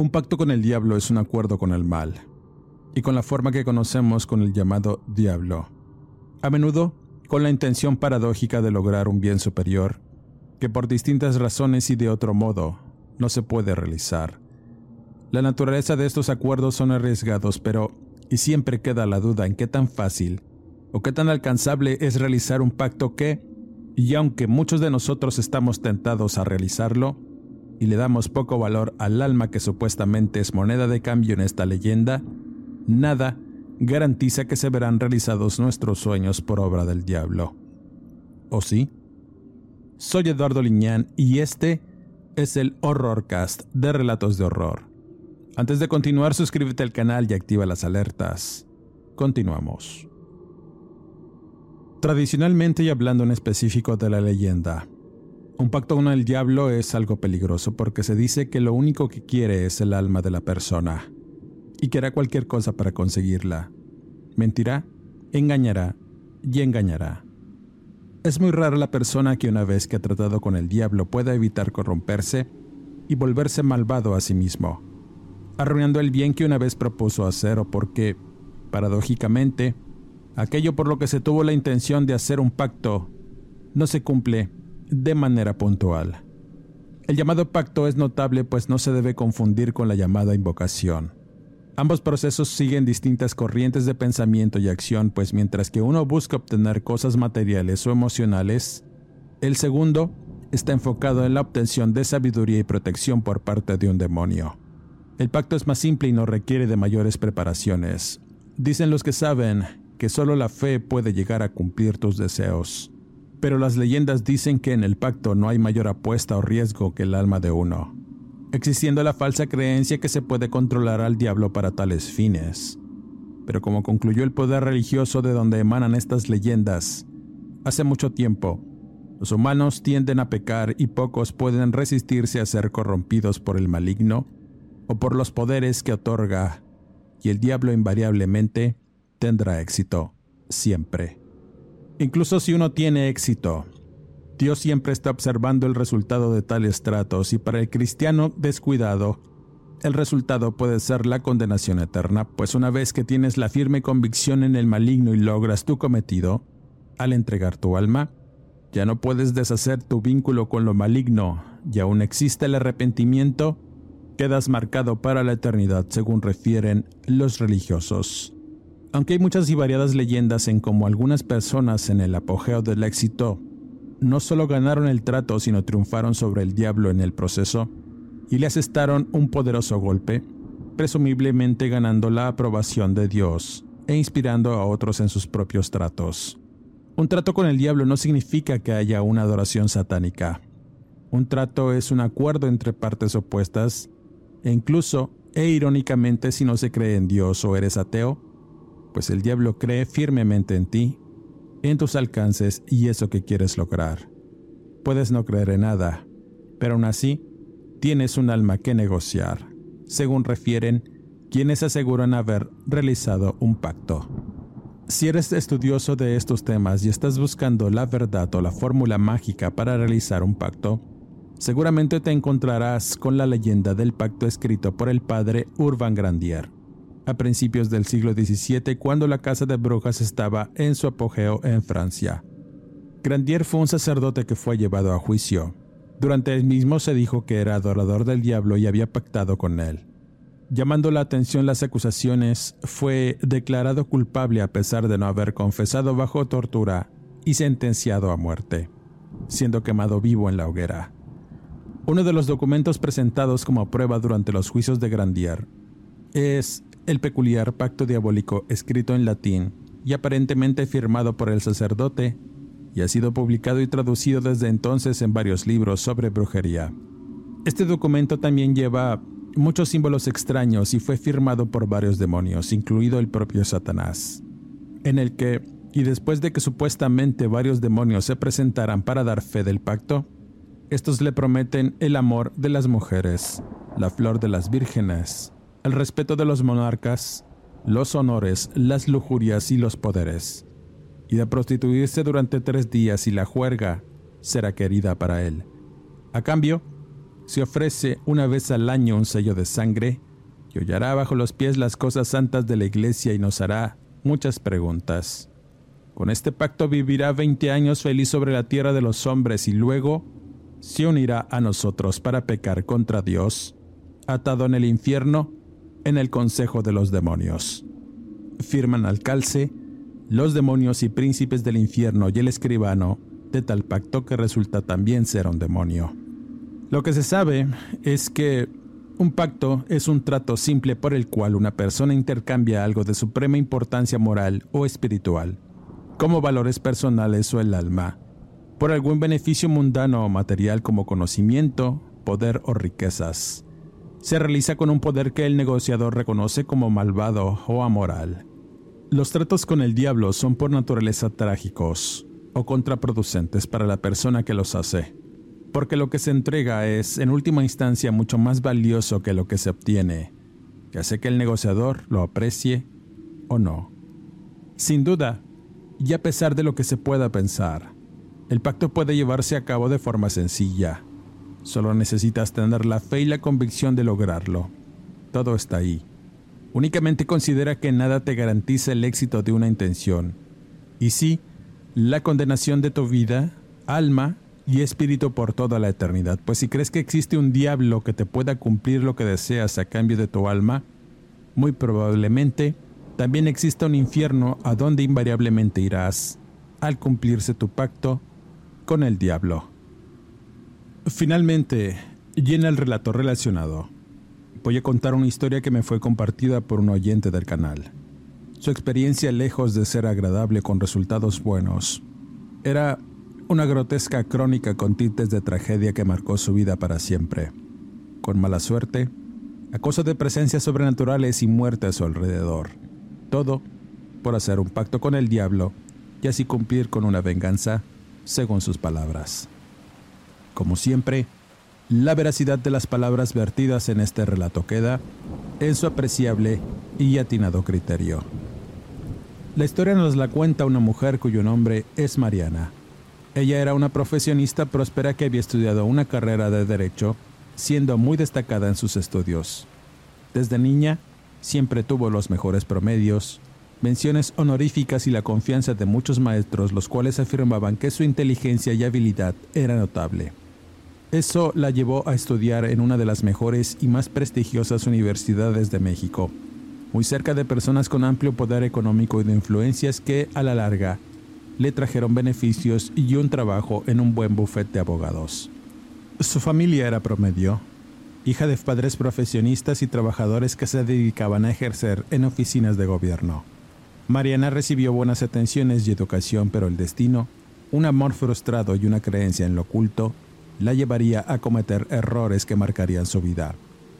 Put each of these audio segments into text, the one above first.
Un pacto con el diablo es un acuerdo con el mal, y con la forma que conocemos con el llamado diablo. A menudo, con la intención paradójica de lograr un bien superior, que por distintas razones y de otro modo no se puede realizar. La naturaleza de estos acuerdos son arriesgados, pero y siempre queda la duda en qué tan fácil o qué tan alcanzable es realizar un pacto que, y aunque muchos de nosotros estamos tentados a realizarlo, y le damos poco valor al alma que supuestamente es moneda de cambio en esta leyenda, nada garantiza que se verán realizados nuestros sueños por obra del diablo. ¿O sí? Soy Eduardo Liñán y este es el Horrorcast de Relatos de Horror. Antes de continuar, suscríbete al canal y activa las alertas. Continuamos. Tradicionalmente y hablando en específico de la leyenda, un pacto con el diablo es algo peligroso porque se dice que lo único que quiere es el alma de la persona y que hará cualquier cosa para conseguirla. Mentirá, engañará y engañará. Es muy rara la persona que una vez que ha tratado con el diablo pueda evitar corromperse y volverse malvado a sí mismo, arruinando el bien que una vez propuso hacer o porque, paradójicamente, aquello por lo que se tuvo la intención de hacer un pacto no se cumple de manera puntual. El llamado pacto es notable pues no se debe confundir con la llamada invocación. Ambos procesos siguen distintas corrientes de pensamiento y acción, pues mientras que uno busca obtener cosas materiales o emocionales, el segundo está enfocado en la obtención de sabiduría y protección por parte de un demonio. El pacto es más simple y no requiere de mayores preparaciones. Dicen los que saben que solo la fe puede llegar a cumplir tus deseos pero las leyendas dicen que en el pacto no hay mayor apuesta o riesgo que el alma de uno, existiendo la falsa creencia que se puede controlar al diablo para tales fines. Pero como concluyó el poder religioso de donde emanan estas leyendas, hace mucho tiempo, los humanos tienden a pecar y pocos pueden resistirse a ser corrompidos por el maligno o por los poderes que otorga, y el diablo invariablemente tendrá éxito, siempre. Incluso si uno tiene éxito, Dios siempre está observando el resultado de tales tratos y para el cristiano descuidado, el resultado puede ser la condenación eterna, pues una vez que tienes la firme convicción en el maligno y logras tu cometido, al entregar tu alma, ya no puedes deshacer tu vínculo con lo maligno y aún existe el arrepentimiento, quedas marcado para la eternidad según refieren los religiosos. Aunque hay muchas y variadas leyendas en cómo algunas personas en el apogeo del éxito no solo ganaron el trato, sino triunfaron sobre el diablo en el proceso y le asestaron un poderoso golpe, presumiblemente ganando la aprobación de Dios e inspirando a otros en sus propios tratos. Un trato con el diablo no significa que haya una adoración satánica. Un trato es un acuerdo entre partes opuestas e incluso, e irónicamente, si no se cree en Dios o eres ateo, pues el diablo cree firmemente en ti, en tus alcances y eso que quieres lograr. Puedes no creer en nada, pero aún así tienes un alma que negociar, según refieren quienes aseguran haber realizado un pacto. Si eres estudioso de estos temas y estás buscando la verdad o la fórmula mágica para realizar un pacto, seguramente te encontrarás con la leyenda del pacto escrito por el padre Urban Grandier a principios del siglo XVII cuando la casa de brujas estaba en su apogeo en Francia. Grandier fue un sacerdote que fue llevado a juicio. Durante el mismo se dijo que era adorador del diablo y había pactado con él. Llamando la atención las acusaciones, fue declarado culpable a pesar de no haber confesado bajo tortura y sentenciado a muerte, siendo quemado vivo en la hoguera. Uno de los documentos presentados como prueba durante los juicios de Grandier es el peculiar pacto diabólico escrito en latín y aparentemente firmado por el sacerdote, y ha sido publicado y traducido desde entonces en varios libros sobre brujería. Este documento también lleva muchos símbolos extraños y fue firmado por varios demonios, incluido el propio Satanás, en el que, y después de que supuestamente varios demonios se presentaran para dar fe del pacto, estos le prometen el amor de las mujeres, la flor de las vírgenes, el respeto de los monarcas, los honores, las lujurias y los poderes, y de prostituirse durante tres días y la juerga será querida para él. A cambio, se ofrece una vez al año un sello de sangre y hollará bajo los pies las cosas santas de la iglesia y nos hará muchas preguntas. Con este pacto vivirá veinte años feliz sobre la tierra de los hombres y luego se unirá a nosotros para pecar contra Dios, atado en el infierno, en el consejo de los demonios. Firman al calce los demonios y príncipes del infierno y el escribano de tal pacto que resulta también ser un demonio. Lo que se sabe es que un pacto es un trato simple por el cual una persona intercambia algo de suprema importancia moral o espiritual, como valores personales o el alma, por algún beneficio mundano o material como conocimiento, poder o riquezas. Se realiza con un poder que el negociador reconoce como malvado o amoral. Los tratos con el diablo son por naturaleza trágicos o contraproducentes para la persona que los hace, porque lo que se entrega es, en última instancia, mucho más valioso que lo que se obtiene, que hace que el negociador lo aprecie o no. Sin duda, y a pesar de lo que se pueda pensar, el pacto puede llevarse a cabo de forma sencilla. Solo necesitas tener la fe y la convicción de lograrlo. Todo está ahí. Únicamente considera que nada te garantiza el éxito de una intención. Y sí, la condenación de tu vida, alma y espíritu por toda la eternidad. Pues si crees que existe un diablo que te pueda cumplir lo que deseas a cambio de tu alma, muy probablemente también exista un infierno a donde invariablemente irás al cumplirse tu pacto con el diablo. Finalmente, llena el relato relacionado. Voy a contar una historia que me fue compartida por un oyente del canal. Su experiencia, lejos de ser agradable con resultados buenos, era una grotesca crónica con tintes de tragedia que marcó su vida para siempre. Con mala suerte, acoso de presencias sobrenaturales y muerte a su alrededor. Todo por hacer un pacto con el diablo y así cumplir con una venganza según sus palabras. Como siempre, la veracidad de las palabras vertidas en este relato queda en su apreciable y atinado criterio. La historia nos la cuenta una mujer cuyo nombre es Mariana. Ella era una profesionista próspera que había estudiado una carrera de derecho, siendo muy destacada en sus estudios. Desde niña, siempre tuvo los mejores promedios, menciones honoríficas y la confianza de muchos maestros, los cuales afirmaban que su inteligencia y habilidad era notable. Eso la llevó a estudiar en una de las mejores y más prestigiosas universidades de México, muy cerca de personas con amplio poder económico y de influencias que, a la larga, le trajeron beneficios y un trabajo en un buen bufete de abogados. Su familia era promedio, hija de padres profesionistas y trabajadores que se dedicaban a ejercer en oficinas de gobierno. Mariana recibió buenas atenciones y educación, pero el destino, un amor frustrado y una creencia en lo oculto, la llevaría a cometer errores que marcarían su vida.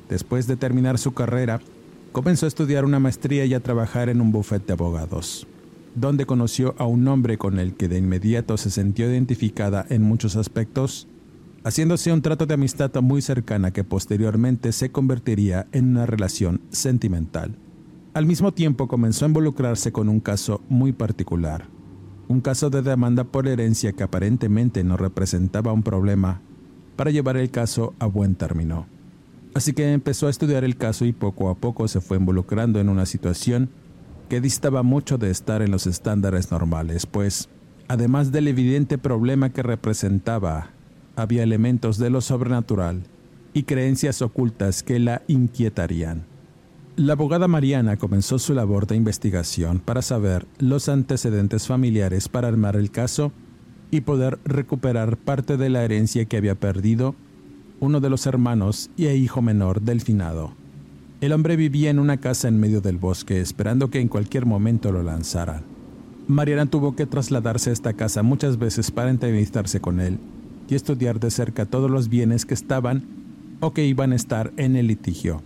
Después de terminar su carrera, comenzó a estudiar una maestría y a trabajar en un bufete de abogados, donde conoció a un hombre con el que de inmediato se sintió identificada en muchos aspectos, haciéndose un trato de amistad muy cercana que posteriormente se convertiría en una relación sentimental. Al mismo tiempo comenzó a involucrarse con un caso muy particular, un caso de demanda por herencia que aparentemente no representaba un problema para llevar el caso a buen término. Así que empezó a estudiar el caso y poco a poco se fue involucrando en una situación que distaba mucho de estar en los estándares normales, pues, además del evidente problema que representaba, había elementos de lo sobrenatural y creencias ocultas que la inquietarían. La abogada Mariana comenzó su labor de investigación para saber los antecedentes familiares para armar el caso y poder recuperar parte de la herencia que había perdido uno de los hermanos y hijo menor del finado. El hombre vivía en una casa en medio del bosque esperando que en cualquier momento lo lanzaran. Mariana tuvo que trasladarse a esta casa muchas veces para entrevistarse con él y estudiar de cerca todos los bienes que estaban o que iban a estar en el litigio.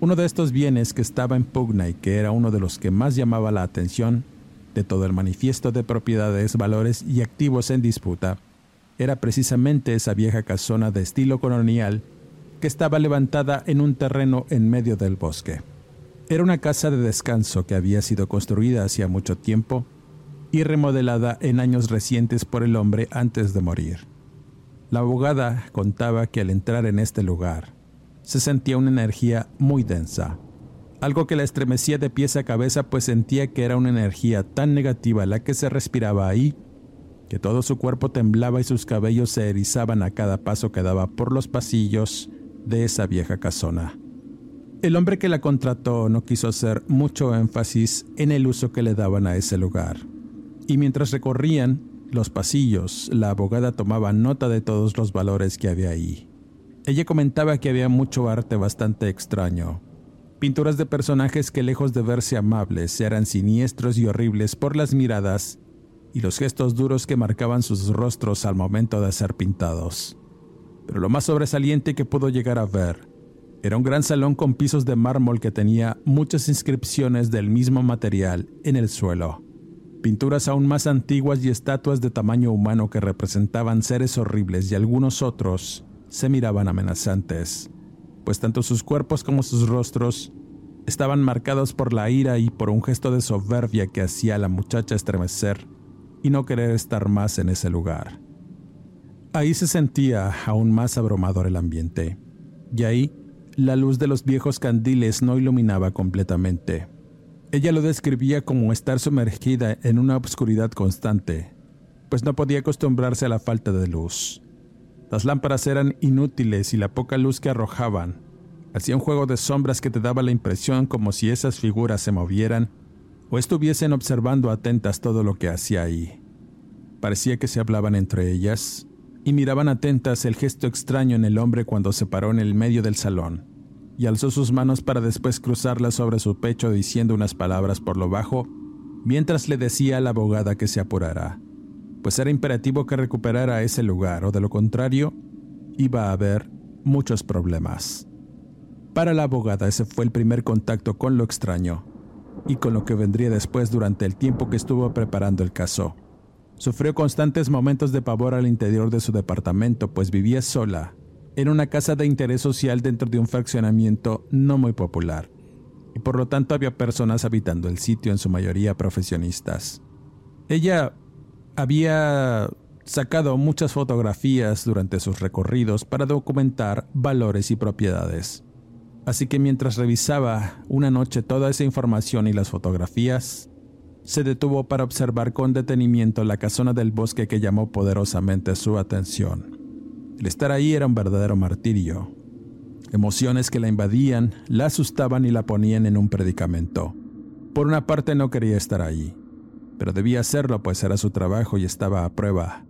Uno de estos bienes que estaba en pugna y que era uno de los que más llamaba la atención de todo el manifiesto de propiedades, valores y activos en disputa era precisamente esa vieja casona de estilo colonial que estaba levantada en un terreno en medio del bosque. Era una casa de descanso que había sido construida hacía mucho tiempo y remodelada en años recientes por el hombre antes de morir. La abogada contaba que al entrar en este lugar se sentía una energía muy densa, algo que la estremecía de pies a cabeza pues sentía que era una energía tan negativa la que se respiraba ahí que todo su cuerpo temblaba y sus cabellos se erizaban a cada paso que daba por los pasillos de esa vieja casona. El hombre que la contrató no quiso hacer mucho énfasis en el uso que le daban a ese lugar, y mientras recorrían los pasillos, la abogada tomaba nota de todos los valores que había ahí. Ella comentaba que había mucho arte bastante extraño, pinturas de personajes que lejos de verse amables eran siniestros y horribles por las miradas y los gestos duros que marcaban sus rostros al momento de ser pintados. Pero lo más sobresaliente que pudo llegar a ver era un gran salón con pisos de mármol que tenía muchas inscripciones del mismo material en el suelo, pinturas aún más antiguas y estatuas de tamaño humano que representaban seres horribles y algunos otros se miraban amenazantes, pues tanto sus cuerpos como sus rostros estaban marcados por la ira y por un gesto de soberbia que hacía a la muchacha estremecer y no querer estar más en ese lugar. Ahí se sentía aún más abrumador el ambiente, y ahí la luz de los viejos candiles no iluminaba completamente. Ella lo describía como estar sumergida en una obscuridad constante, pues no podía acostumbrarse a la falta de luz. Las lámparas eran inútiles y la poca luz que arrojaban hacía un juego de sombras que te daba la impresión como si esas figuras se movieran o estuviesen observando atentas todo lo que hacía ahí. Parecía que se hablaban entre ellas y miraban atentas el gesto extraño en el hombre cuando se paró en el medio del salón y alzó sus manos para después cruzarlas sobre su pecho diciendo unas palabras por lo bajo mientras le decía a la abogada que se apurara, pues era imperativo que recuperara ese lugar o de lo contrario iba a haber muchos problemas. Para la abogada ese fue el primer contacto con lo extraño, y con lo que vendría después durante el tiempo que estuvo preparando el caso. Sufrió constantes momentos de pavor al interior de su departamento, pues vivía sola, en una casa de interés social dentro de un fraccionamiento no muy popular, y por lo tanto había personas habitando el sitio, en su mayoría profesionistas. Ella había sacado muchas fotografías durante sus recorridos para documentar valores y propiedades. Así que mientras revisaba una noche toda esa información y las fotografías, se detuvo para observar con detenimiento la casona del bosque que llamó poderosamente su atención. El estar ahí era un verdadero martirio. Emociones que la invadían, la asustaban y la ponían en un predicamento. Por una parte no quería estar ahí, pero debía hacerlo pues era su trabajo y estaba a prueba.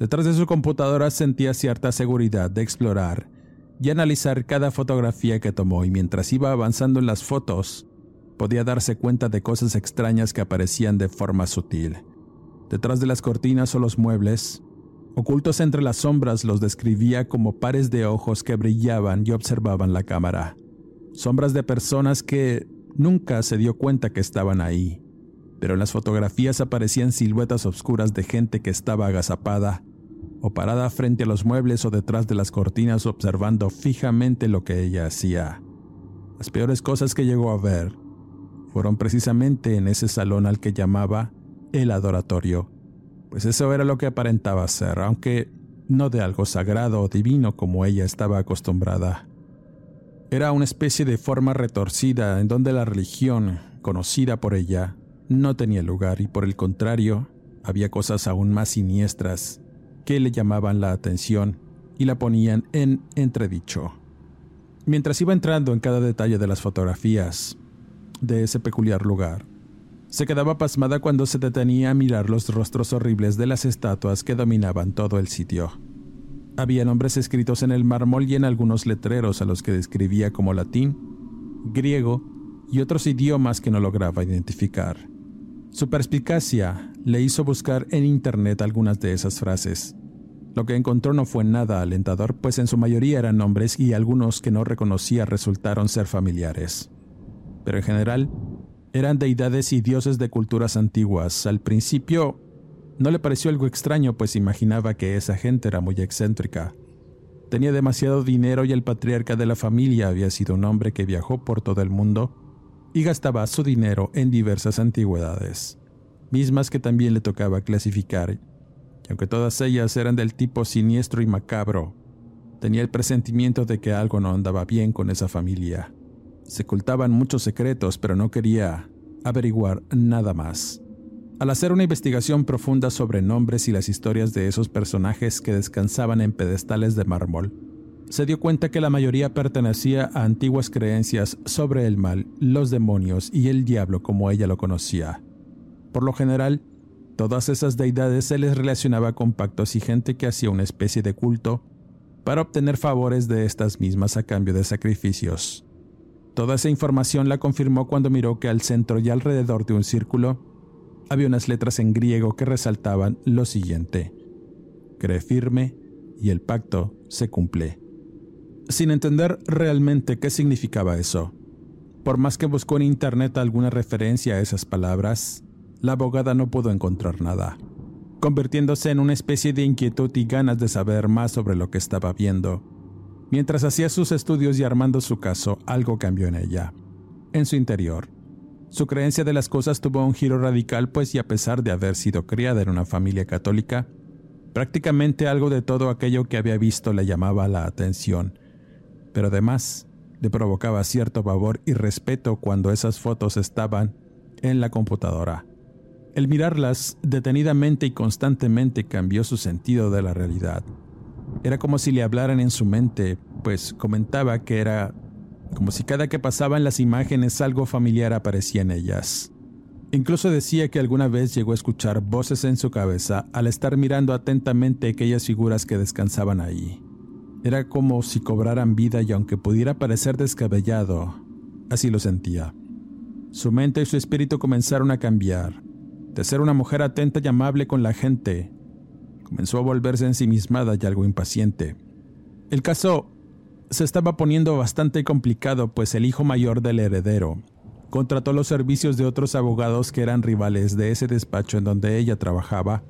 Detrás de su computadora sentía cierta seguridad de explorar y analizar cada fotografía que tomó y mientras iba avanzando en las fotos, podía darse cuenta de cosas extrañas que aparecían de forma sutil. Detrás de las cortinas o los muebles, ocultos entre las sombras, los describía como pares de ojos que brillaban y observaban la cámara. Sombras de personas que nunca se dio cuenta que estaban ahí, pero en las fotografías aparecían siluetas oscuras de gente que estaba agazapada o parada frente a los muebles o detrás de las cortinas observando fijamente lo que ella hacía. Las peores cosas que llegó a ver fueron precisamente en ese salón al que llamaba el adoratorio, pues eso era lo que aparentaba ser, aunque no de algo sagrado o divino como ella estaba acostumbrada. Era una especie de forma retorcida en donde la religión, conocida por ella, no tenía lugar y por el contrario, había cosas aún más siniestras que le llamaban la atención y la ponían en entredicho. Mientras iba entrando en cada detalle de las fotografías de ese peculiar lugar, se quedaba pasmada cuando se detenía a mirar los rostros horribles de las estatuas que dominaban todo el sitio. Había nombres escritos en el mármol y en algunos letreros a los que describía como latín, griego y otros idiomas que no lograba identificar. Su perspicacia le hizo buscar en Internet algunas de esas frases. Lo que encontró no fue nada alentador, pues en su mayoría eran nombres y algunos que no reconocía resultaron ser familiares. Pero en general, eran deidades y dioses de culturas antiguas. Al principio no le pareció algo extraño, pues imaginaba que esa gente era muy excéntrica. Tenía demasiado dinero y el patriarca de la familia había sido un hombre que viajó por todo el mundo y gastaba su dinero en diversas antigüedades, mismas que también le tocaba clasificar, aunque todas ellas eran del tipo siniestro y macabro, tenía el presentimiento de que algo no andaba bien con esa familia. Se ocultaban muchos secretos, pero no quería averiguar nada más. Al hacer una investigación profunda sobre nombres y las historias de esos personajes que descansaban en pedestales de mármol, se dio cuenta que la mayoría pertenecía a antiguas creencias sobre el mal, los demonios y el diablo como ella lo conocía. Por lo general, todas esas deidades se les relacionaba con pactos y gente que hacía una especie de culto para obtener favores de estas mismas a cambio de sacrificios. Toda esa información la confirmó cuando miró que al centro y alrededor de un círculo había unas letras en griego que resaltaban lo siguiente. Cree firme y el pacto se cumple sin entender realmente qué significaba eso. Por más que buscó en Internet alguna referencia a esas palabras, la abogada no pudo encontrar nada, convirtiéndose en una especie de inquietud y ganas de saber más sobre lo que estaba viendo. Mientras hacía sus estudios y armando su caso, algo cambió en ella, en su interior. Su creencia de las cosas tuvo un giro radical, pues y a pesar de haber sido criada en una familia católica, prácticamente algo de todo aquello que había visto le llamaba la atención pero además le provocaba cierto pavor y respeto cuando esas fotos estaban en la computadora. El mirarlas detenidamente y constantemente cambió su sentido de la realidad. Era como si le hablaran en su mente, pues comentaba que era como si cada que pasaban las imágenes algo familiar aparecía en ellas. Incluso decía que alguna vez llegó a escuchar voces en su cabeza al estar mirando atentamente aquellas figuras que descansaban ahí. Era como si cobraran vida y aunque pudiera parecer descabellado, así lo sentía. Su mente y su espíritu comenzaron a cambiar. De ser una mujer atenta y amable con la gente, comenzó a volverse ensimismada y algo impaciente. El caso se estaba poniendo bastante complicado, pues el hijo mayor del heredero contrató los servicios de otros abogados que eran rivales de ese despacho en donde ella trabajaba,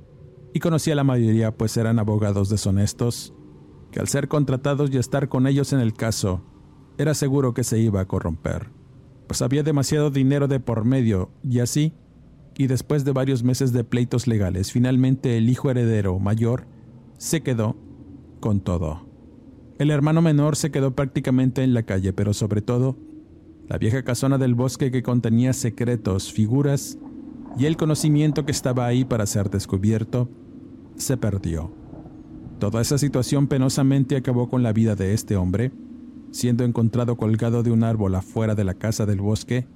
y conocía a la mayoría, pues eran abogados deshonestos que al ser contratados y estar con ellos en el caso, era seguro que se iba a corromper, pues había demasiado dinero de por medio y así, y después de varios meses de pleitos legales, finalmente el hijo heredero mayor se quedó con todo. El hermano menor se quedó prácticamente en la calle, pero sobre todo, la vieja casona del bosque que contenía secretos, figuras y el conocimiento que estaba ahí para ser descubierto, se perdió. Toda esa situación penosamente acabó con la vida de este hombre, siendo encontrado colgado de un árbol afuera de la casa del bosque,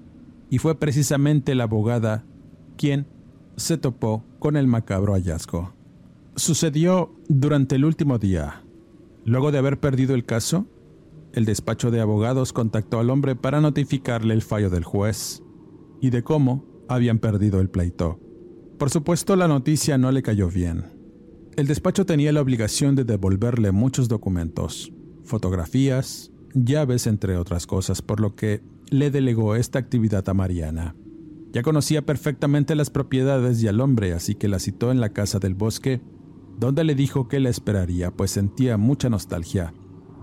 y fue precisamente la abogada quien se topó con el macabro hallazgo. Sucedió durante el último día. Luego de haber perdido el caso, el despacho de abogados contactó al hombre para notificarle el fallo del juez y de cómo habían perdido el pleito. Por supuesto, la noticia no le cayó bien. El despacho tenía la obligación de devolverle muchos documentos, fotografías, llaves, entre otras cosas, por lo que le delegó esta actividad a Mariana. Ya conocía perfectamente las propiedades y al hombre, así que la citó en la casa del bosque, donde le dijo que la esperaría, pues sentía mucha nostalgia,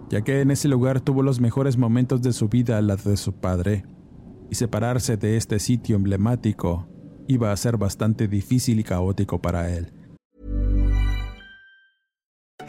ya que en ese lugar tuvo los mejores momentos de su vida al lado de su padre, y separarse de este sitio emblemático iba a ser bastante difícil y caótico para él.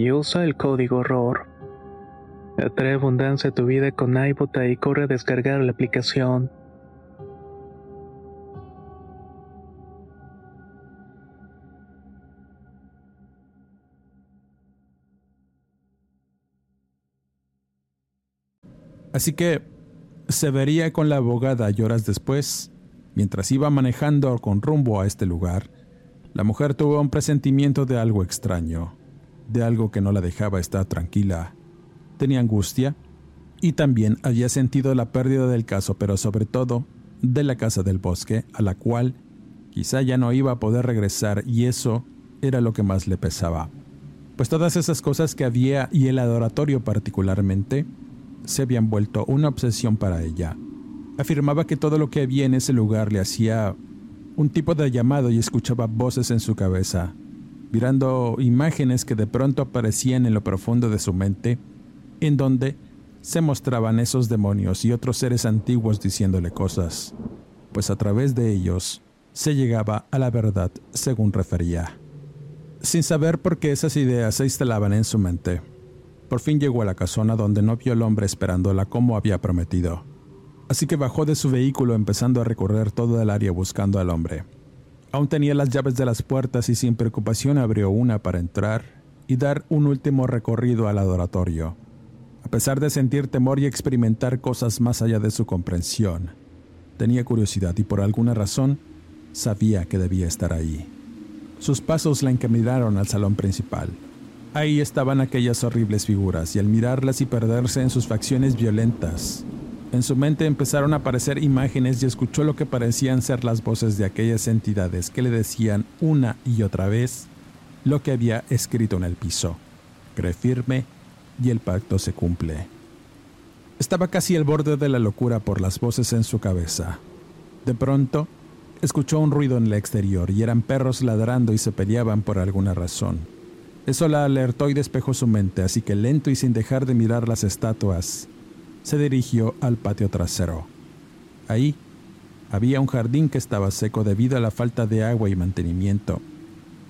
y usa el código ROR. Atrae abundancia a tu vida con iBota y corre a descargar la aplicación. Así que se vería con la abogada y horas después, mientras iba manejando con rumbo a este lugar, la mujer tuvo un presentimiento de algo extraño, de algo que no la dejaba estar tranquila. Tenía angustia y también había sentido la pérdida del caso, pero sobre todo de la casa del bosque, a la cual quizá ya no iba a poder regresar y eso era lo que más le pesaba. Pues todas esas cosas que había y el adoratorio particularmente, se habían vuelto una obsesión para ella. Afirmaba que todo lo que había en ese lugar le hacía un tipo de llamado y escuchaba voces en su cabeza, mirando imágenes que de pronto aparecían en lo profundo de su mente, en donde se mostraban esos demonios y otros seres antiguos diciéndole cosas, pues a través de ellos se llegaba a la verdad según refería. Sin saber por qué esas ideas se instalaban en su mente, por fin llegó a la casona donde no vio al hombre esperándola como había prometido. Así que bajó de su vehículo empezando a recorrer todo el área buscando al hombre. Aún tenía las llaves de las puertas y sin preocupación abrió una para entrar y dar un último recorrido al adoratorio. A pesar de sentir temor y experimentar cosas más allá de su comprensión, tenía curiosidad y por alguna razón sabía que debía estar ahí. Sus pasos la encaminaron al salón principal. Ahí estaban aquellas horribles figuras, y al mirarlas y perderse en sus facciones violentas, en su mente empezaron a aparecer imágenes y escuchó lo que parecían ser las voces de aquellas entidades que le decían una y otra vez lo que había escrito en el piso. Cree firme y el pacto se cumple. Estaba casi al borde de la locura por las voces en su cabeza. De pronto, escuchó un ruido en el exterior y eran perros ladrando y se peleaban por alguna razón. Eso la alertó y despejó su mente, así que lento y sin dejar de mirar las estatuas, se dirigió al patio trasero. Ahí había un jardín que estaba seco debido a la falta de agua y mantenimiento.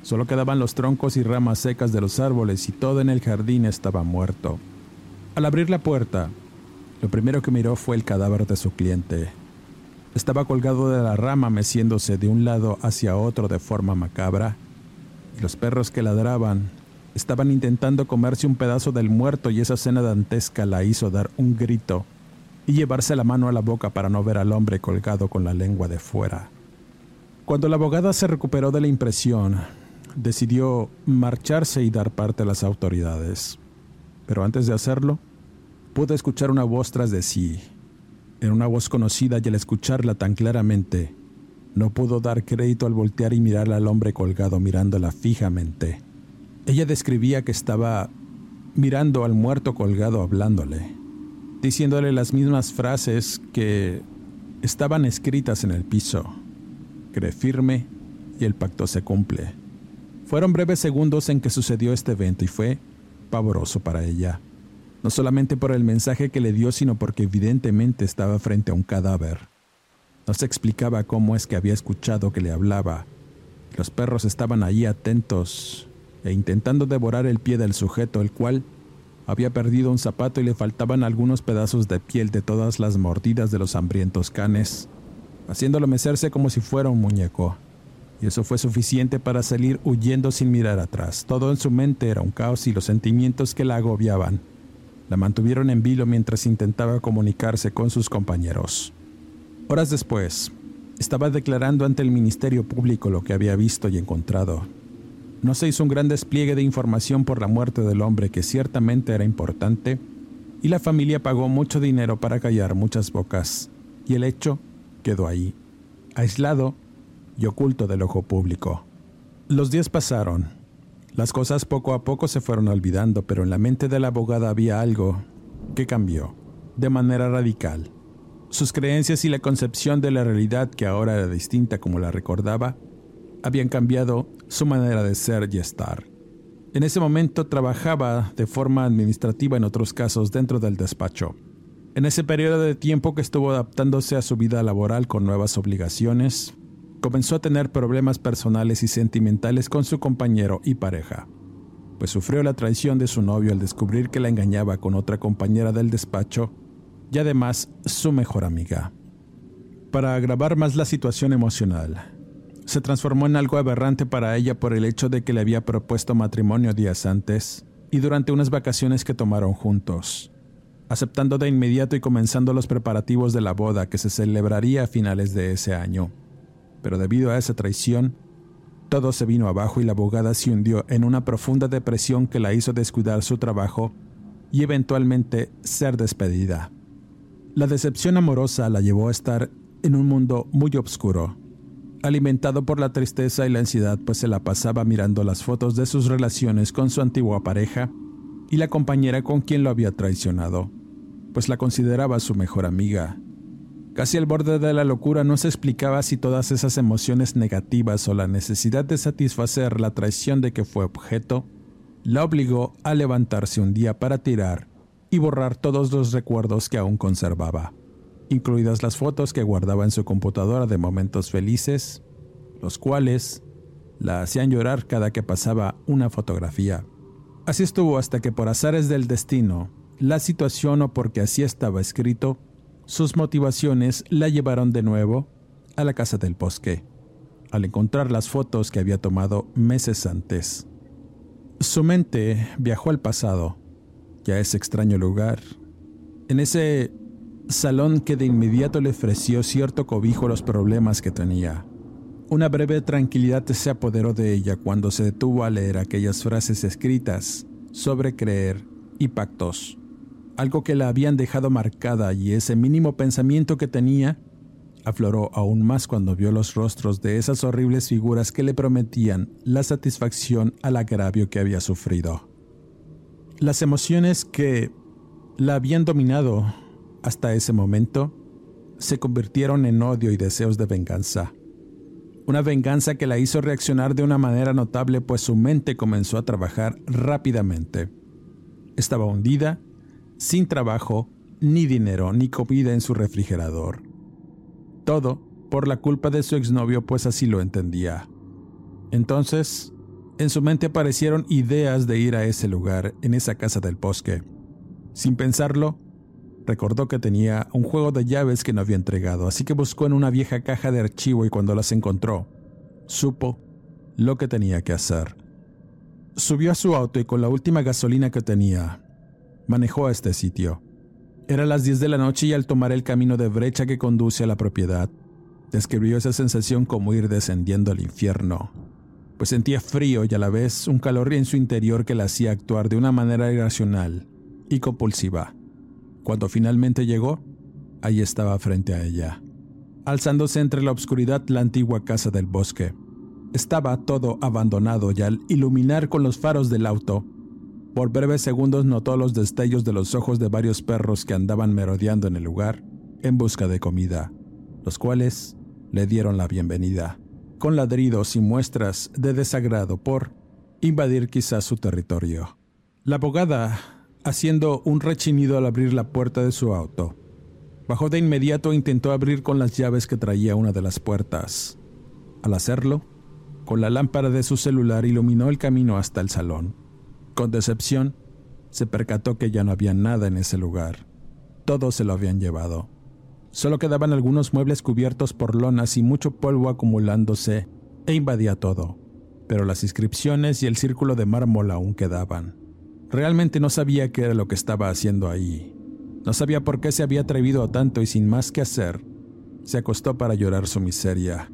Solo quedaban los troncos y ramas secas de los árboles y todo en el jardín estaba muerto. Al abrir la puerta, lo primero que miró fue el cadáver de su cliente. Estaba colgado de la rama meciéndose de un lado hacia otro de forma macabra, y los perros que ladraban estaban intentando comerse un pedazo del muerto y esa escena dantesca la hizo dar un grito y llevarse la mano a la boca para no ver al hombre colgado con la lengua de fuera. Cuando la abogada se recuperó de la impresión, decidió marcharse y dar parte a las autoridades. Pero antes de hacerlo, pudo escuchar una voz tras de sí. Era una voz conocida y al escucharla tan claramente, no pudo dar crédito al voltear y mirar al hombre colgado mirándola fijamente. Ella describía que estaba mirando al muerto colgado hablándole, diciéndole las mismas frases que estaban escritas en el piso. Cree firme y el pacto se cumple. Fueron breves segundos en que sucedió este evento y fue pavoroso para ella, no solamente por el mensaje que le dio, sino porque evidentemente estaba frente a un cadáver. No se explicaba cómo es que había escuchado que le hablaba. Los perros estaban allí atentos e intentando devorar el pie del sujeto, el cual había perdido un zapato y le faltaban algunos pedazos de piel de todas las mordidas de los hambrientos canes, haciéndolo mecerse como si fuera un muñeco y eso fue suficiente para salir huyendo sin mirar atrás. Todo en su mente era un caos y los sentimientos que la agobiaban la mantuvieron en vilo mientras intentaba comunicarse con sus compañeros. Horas después, estaba declarando ante el Ministerio Público lo que había visto y encontrado. No se hizo un gran despliegue de información por la muerte del hombre que ciertamente era importante, y la familia pagó mucho dinero para callar muchas bocas, y el hecho quedó ahí, aislado y oculto del ojo público. Los días pasaron. Las cosas poco a poco se fueron olvidando, pero en la mente de la abogada había algo que cambió, de manera radical. Sus creencias y la concepción de la realidad, que ahora era distinta como la recordaba, habían cambiado su manera de ser y estar. En ese momento trabajaba de forma administrativa en otros casos dentro del despacho. En ese periodo de tiempo que estuvo adaptándose a su vida laboral con nuevas obligaciones, comenzó a tener problemas personales y sentimentales con su compañero y pareja, pues sufrió la traición de su novio al descubrir que la engañaba con otra compañera del despacho y además su mejor amiga. Para agravar más la situación emocional, se transformó en algo aberrante para ella por el hecho de que le había propuesto matrimonio días antes y durante unas vacaciones que tomaron juntos, aceptando de inmediato y comenzando los preparativos de la boda que se celebraría a finales de ese año pero debido a esa traición, todo se vino abajo y la abogada se hundió en una profunda depresión que la hizo descuidar su trabajo y eventualmente ser despedida. La decepción amorosa la llevó a estar en un mundo muy oscuro, alimentado por la tristeza y la ansiedad, pues se la pasaba mirando las fotos de sus relaciones con su antigua pareja y la compañera con quien lo había traicionado, pues la consideraba su mejor amiga. Casi al borde de la locura no se explicaba si todas esas emociones negativas o la necesidad de satisfacer la traición de que fue objeto la obligó a levantarse un día para tirar y borrar todos los recuerdos que aún conservaba, incluidas las fotos que guardaba en su computadora de momentos felices, los cuales la hacían llorar cada que pasaba una fotografía. Así estuvo hasta que por azares del destino, la situación o porque así estaba escrito, sus motivaciones la llevaron de nuevo a la casa del bosque, al encontrar las fotos que había tomado meses antes. Su mente viajó al pasado, ya ese extraño lugar, en ese salón que de inmediato le ofreció cierto cobijo a los problemas que tenía. Una breve tranquilidad se apoderó de ella cuando se detuvo a leer aquellas frases escritas sobre creer y pactos algo que la habían dejado marcada y ese mínimo pensamiento que tenía afloró aún más cuando vio los rostros de esas horribles figuras que le prometían la satisfacción al agravio que había sufrido. Las emociones que la habían dominado hasta ese momento se convirtieron en odio y deseos de venganza. Una venganza que la hizo reaccionar de una manera notable pues su mente comenzó a trabajar rápidamente. Estaba hundida sin trabajo ni dinero ni comida en su refrigerador. Todo por la culpa de su exnovio, pues así lo entendía. Entonces, en su mente aparecieron ideas de ir a ese lugar, en esa casa del bosque. Sin pensarlo, recordó que tenía un juego de llaves que no había entregado, así que buscó en una vieja caja de archivo y cuando las encontró, supo lo que tenía que hacer. Subió a su auto y con la última gasolina que tenía, manejó a este sitio. Era las 10 de la noche y al tomar el camino de brecha que conduce a la propiedad, describió esa sensación como ir descendiendo al infierno, pues sentía frío y a la vez un calor en su interior que la hacía actuar de una manera irracional y compulsiva. Cuando finalmente llegó, ahí estaba frente a ella, alzándose entre la oscuridad la antigua casa del bosque. Estaba todo abandonado y al iluminar con los faros del auto, por breves segundos notó los destellos de los ojos de varios perros que andaban merodeando en el lugar en busca de comida, los cuales le dieron la bienvenida, con ladridos y muestras de desagrado por invadir quizás su territorio. La abogada, haciendo un rechinido al abrir la puerta de su auto, bajó de inmediato e intentó abrir con las llaves que traía una de las puertas. Al hacerlo, con la lámpara de su celular iluminó el camino hasta el salón. Con decepción, se percató que ya no había nada en ese lugar. Todo se lo habían llevado. Solo quedaban algunos muebles cubiertos por lonas y mucho polvo acumulándose e invadía todo. Pero las inscripciones y el círculo de mármol aún quedaban. Realmente no sabía qué era lo que estaba haciendo ahí. No sabía por qué se había atrevido a tanto y sin más que hacer, se acostó para llorar su miseria,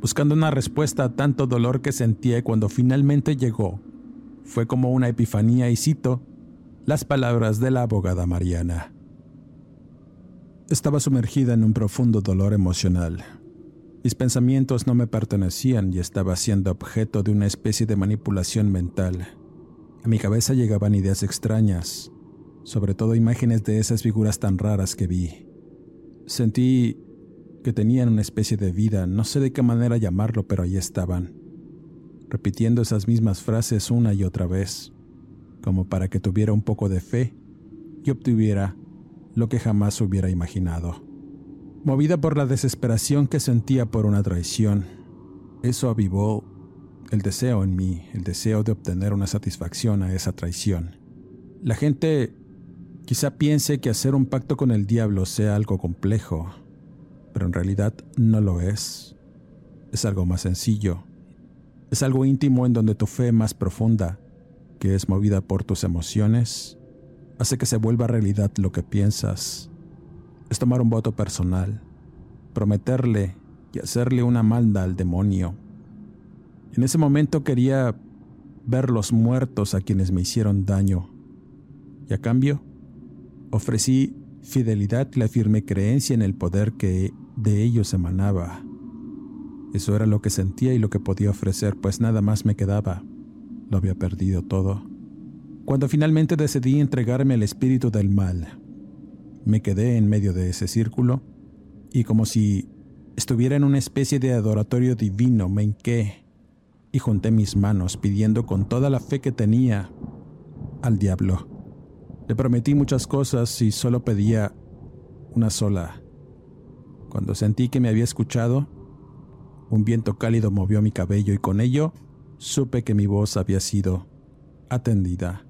buscando una respuesta a tanto dolor que sentía cuando finalmente llegó, fue como una epifanía y cito las palabras de la abogada Mariana. Estaba sumergida en un profundo dolor emocional. Mis pensamientos no me pertenecían y estaba siendo objeto de una especie de manipulación mental. A mi cabeza llegaban ideas extrañas, sobre todo imágenes de esas figuras tan raras que vi. Sentí que tenían una especie de vida, no sé de qué manera llamarlo, pero ahí estaban repitiendo esas mismas frases una y otra vez, como para que tuviera un poco de fe y obtuviera lo que jamás hubiera imaginado. Movida por la desesperación que sentía por una traición, eso avivó el deseo en mí, el deseo de obtener una satisfacción a esa traición. La gente quizá piense que hacer un pacto con el diablo sea algo complejo, pero en realidad no lo es. Es algo más sencillo es algo íntimo en donde tu fe más profunda, que es movida por tus emociones, hace que se vuelva realidad lo que piensas. Es tomar un voto personal, prometerle y hacerle una manda al demonio. En ese momento quería ver los muertos a quienes me hicieron daño. Y a cambio, ofrecí fidelidad y la firme creencia en el poder que de ellos emanaba. Eso era lo que sentía y lo que podía ofrecer, pues nada más me quedaba. Lo había perdido todo. Cuando finalmente decidí entregarme al espíritu del mal, me quedé en medio de ese círculo y como si estuviera en una especie de adoratorio divino, me hinqué y junté mis manos pidiendo con toda la fe que tenía al diablo. Le prometí muchas cosas y solo pedía una sola. Cuando sentí que me había escuchado, un viento cálido movió mi cabello y con ello supe que mi voz había sido atendida.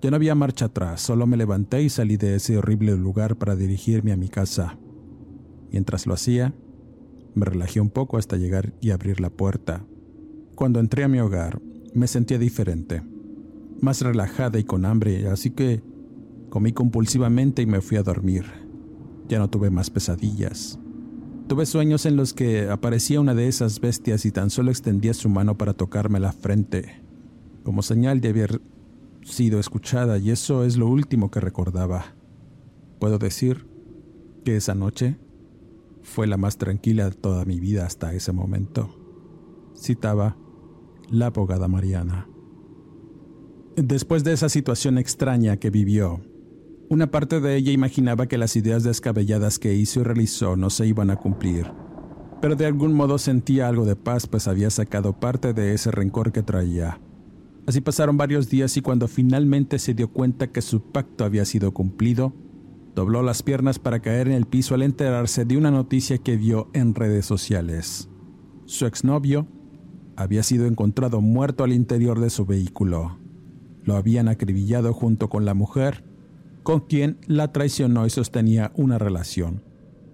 Ya no había marcha atrás, solo me levanté y salí de ese horrible lugar para dirigirme a mi casa. Mientras lo hacía, me relajé un poco hasta llegar y abrir la puerta. Cuando entré a mi hogar, me sentía diferente, más relajada y con hambre, así que comí compulsivamente y me fui a dormir. Ya no tuve más pesadillas. Tuve sueños en los que aparecía una de esas bestias y tan solo extendía su mano para tocarme la frente, como señal de haber sido escuchada, y eso es lo último que recordaba. Puedo decir que esa noche fue la más tranquila de toda mi vida hasta ese momento. Citaba la abogada Mariana. Después de esa situación extraña que vivió, una parte de ella imaginaba que las ideas descabelladas que hizo y realizó no se iban a cumplir, pero de algún modo sentía algo de paz pues había sacado parte de ese rencor que traía. Así pasaron varios días y cuando finalmente se dio cuenta que su pacto había sido cumplido, Dobló las piernas para caer en el piso al enterarse de una noticia que vio en redes sociales. Su exnovio había sido encontrado muerto al interior de su vehículo. Lo habían acribillado junto con la mujer, con quien la traicionó y sostenía una relación,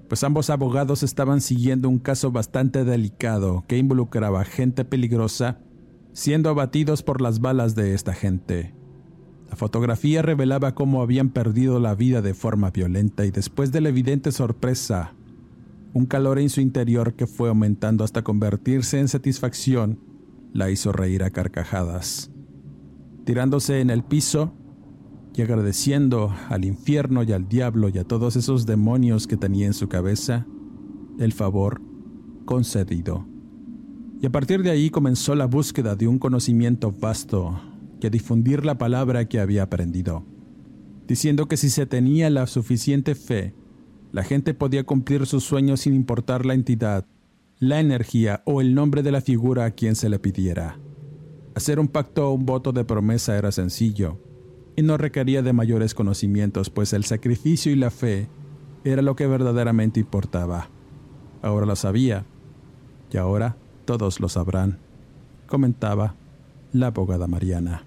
pues ambos abogados estaban siguiendo un caso bastante delicado que involucraba gente peligrosa siendo abatidos por las balas de esta gente. La fotografía revelaba cómo habían perdido la vida de forma violenta y después de la evidente sorpresa, un calor en su interior que fue aumentando hasta convertirse en satisfacción, la hizo reír a carcajadas. Tirándose en el piso y agradeciendo al infierno y al diablo y a todos esos demonios que tenía en su cabeza, el favor concedido. Y a partir de ahí comenzó la búsqueda de un conocimiento vasto y a difundir la palabra que había aprendido, diciendo que si se tenía la suficiente fe, la gente podía cumplir sus sueños sin importar la entidad, la energía o el nombre de la figura a quien se le pidiera. Hacer un pacto o un voto de promesa era sencillo y no requería de mayores conocimientos, pues el sacrificio y la fe era lo que verdaderamente importaba. Ahora lo sabía y ahora todos lo sabrán, comentaba la abogada Mariana.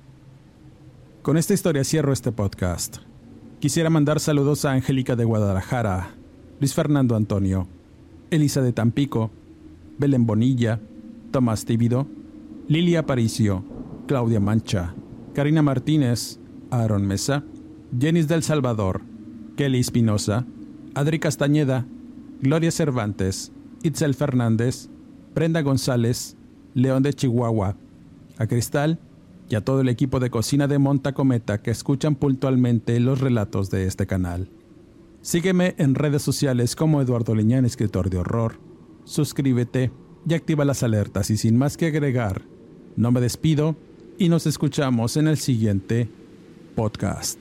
Con esta historia cierro este podcast. Quisiera mandar saludos a Angélica de Guadalajara, Luis Fernando Antonio, Elisa de Tampico, Belén Bonilla, Tomás Tíbido, Lilia Aparicio, Claudia Mancha, Karina Martínez, Aaron Mesa, Jenis del Salvador, Kelly Espinosa, Adri Castañeda, Gloria Cervantes, Itzel Fernández, Brenda González, León de Chihuahua, a Cristal y a todo el equipo de cocina de Monta Cometa que escuchan puntualmente los relatos de este canal. Sígueme en redes sociales como Eduardo Leñán, escritor de horror. Suscríbete y activa las alertas y sin más que agregar, no me despido y nos escuchamos en el siguiente podcast.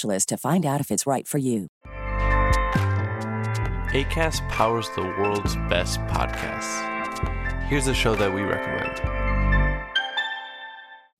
specialist to find out if it's right for you. ACAST powers the world's best podcasts. Here's a show that we recommend.